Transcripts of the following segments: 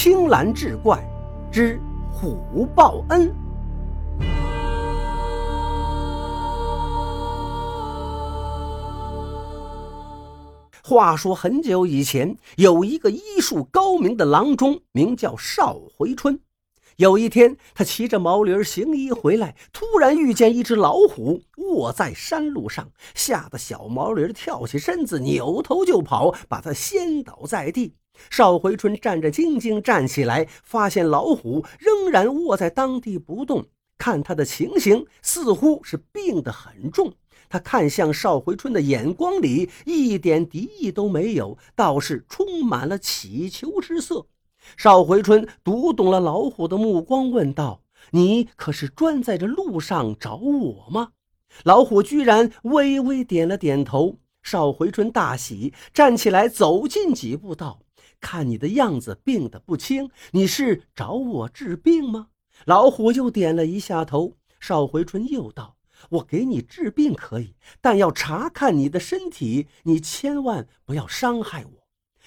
青蓝志怪之虎报恩。话说很久以前，有一个医术高明的郎中，名叫邵回春。有一天，他骑着毛驴行医回来，突然遇见一只老虎卧在山路上，吓得小毛驴跳起身子，扭头就跑，把他掀倒在地。邵回春战战兢兢站起来，发现老虎仍然卧在当地不动，看他的情形，似乎是病得很重。他看向邵回春的眼光里一点敌意都没有，倒是充满了乞求之色。邵回春读懂了老虎的目光，问道：“你可是专在这路上找我吗？”老虎居然微微点了点头。邵回春大喜，站起来走近几步，道：“看你的样子，病得不轻，你是找我治病吗？”老虎又点了一下头。邵回春又道：“我给你治病可以，但要查看你的身体，你千万不要伤害我。”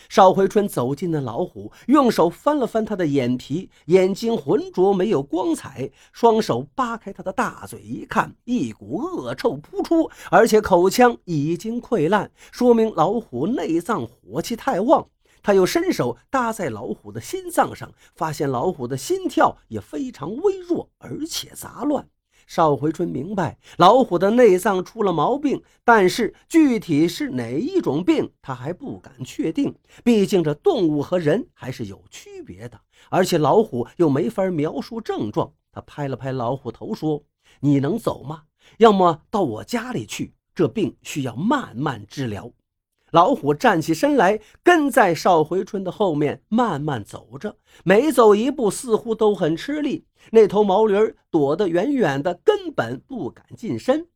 邵回春走进那老虎，用手翻了翻他的眼皮，眼睛浑浊，没有光彩。双手扒开他的大嘴，一看，一股恶臭扑出，而且口腔已经溃烂，说明老虎内脏火气太旺。他又伸手搭在老虎的心脏上，发现老虎的心跳也非常微弱，而且杂乱。邵回春明白老虎的内脏出了毛病，但是具体是哪一种病，他还不敢确定。毕竟这动物和人还是有区别的，而且老虎又没法描述症状。他拍了拍老虎头，说：“你能走吗？要么到我家里去，这病需要慢慢治疗。”老虎站起身来，跟在邵回春的后面慢慢走着，每走一步似乎都很吃力。那头毛驴躲得远远的，根本不敢近身。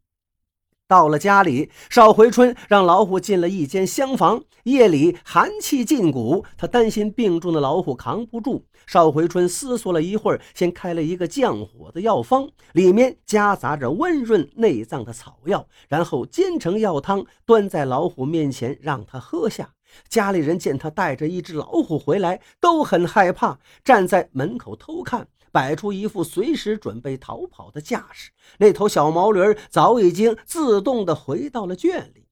到了家里，邵回春让老虎进了一间厢房。夜里寒气劲骨，他担心病重的老虎扛不住。邵回春思索了一会儿，先开了一个降火的药方，里面夹杂着温润内脏的草药，然后煎成药汤，端在老虎面前让他喝下。家里人见他带着一只老虎回来，都很害怕，站在门口偷看。摆出一副随时准备逃跑的架势，那头小毛驴早已经自动地回到了圈里。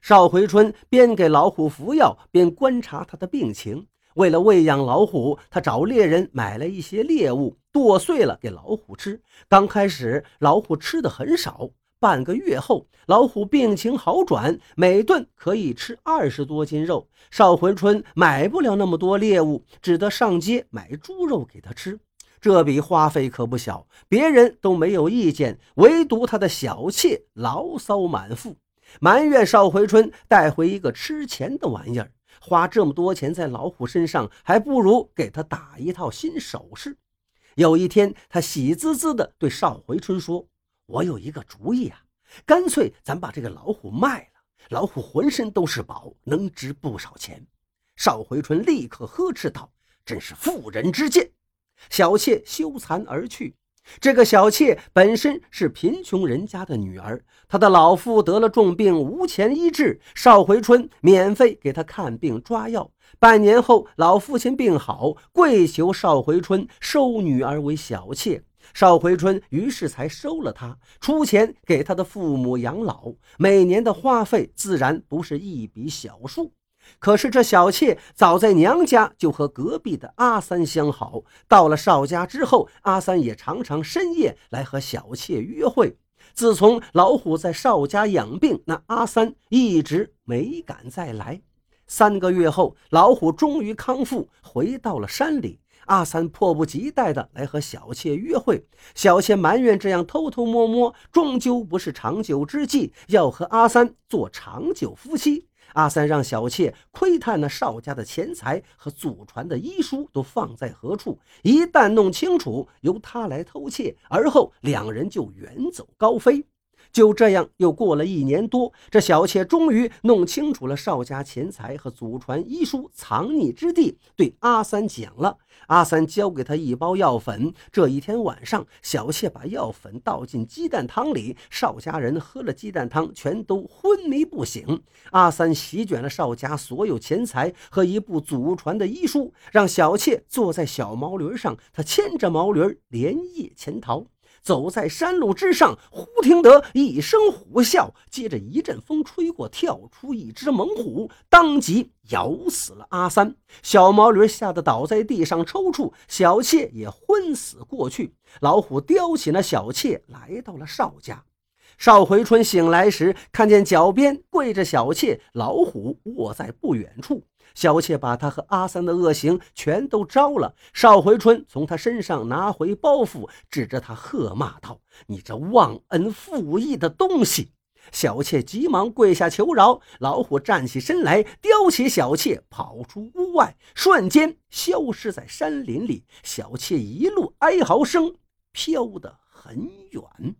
邵回春边给老虎服药，边观察它的病情。为了喂养老虎，他找猎人买了一些猎物，剁碎了给老虎吃。刚开始，老虎吃的很少。半个月后，老虎病情好转，每顿可以吃二十多斤肉。邵回春买不了那么多猎物，只得上街买猪肉给他吃。这笔花费可不小，别人都没有意见，唯独他的小妾牢骚满腹，埋怨邵回春带回一个吃钱的玩意儿，花这么多钱在老虎身上，还不如给他打一套新首饰。有一天，他喜滋滋地对邵回春说：“我有一个主意啊，干脆咱把这个老虎卖了，老虎浑身都是宝，能值不少钱。”邵回春立刻呵斥道：“真是妇人之见！”小妾羞惭而去。这个小妾本身是贫穷人家的女儿，她的老父得了重病，无钱医治。邵回春免费给她看病抓药。半年后，老父亲病好，跪求邵回春收女儿为小妾。邵回春于是才收了她，出钱给她的父母养老。每年的花费自然不是一笔小数。可是这小妾早在娘家就和隔壁的阿三相好，到了邵家之后，阿三也常常深夜来和小妾约会。自从老虎在邵家养病，那阿三一直没敢再来。三个月后，老虎终于康复，回到了山里。阿三迫不及待地来和小妾约会，小妾埋怨这样偷偷摸摸终究不是长久之计，要和阿三做长久夫妻。阿三让小妾窥探那邵家的钱财和祖传的医书都放在何处，一旦弄清楚，由他来偷窃，而后两人就远走高飞。就这样，又过了一年多，这小妾终于弄清楚了邵家钱财和祖传医书藏匿之地，对阿三讲了。阿三交给他一包药粉。这一天晚上，小妾把药粉倒进鸡蛋汤里，邵家人喝了鸡蛋汤，全都昏迷不醒。阿三席卷了邵家所有钱财和一部祖传的医书，让小妾坐在小毛驴上，他牵着毛驴连夜潜逃。走在山路之上，忽听得一声虎啸，接着一阵风吹过，跳出一只猛虎，当即咬死了阿三。小毛驴吓得倒在地上抽搐，小妾也昏死过去。老虎叼起那小妾，来到了邵家。邵回春醒来时，看见脚边跪着小妾，老虎卧在不远处。小妾把他和阿三的恶行全都招了。邵回春从他身上拿回包袱，指着他喝骂道：“你这忘恩负义的东西！”小妾急忙跪下求饶。老虎站起身来，叼起小妾，跑出屋外，瞬间消失在山林里。小妾一路哀嚎声飘得很远。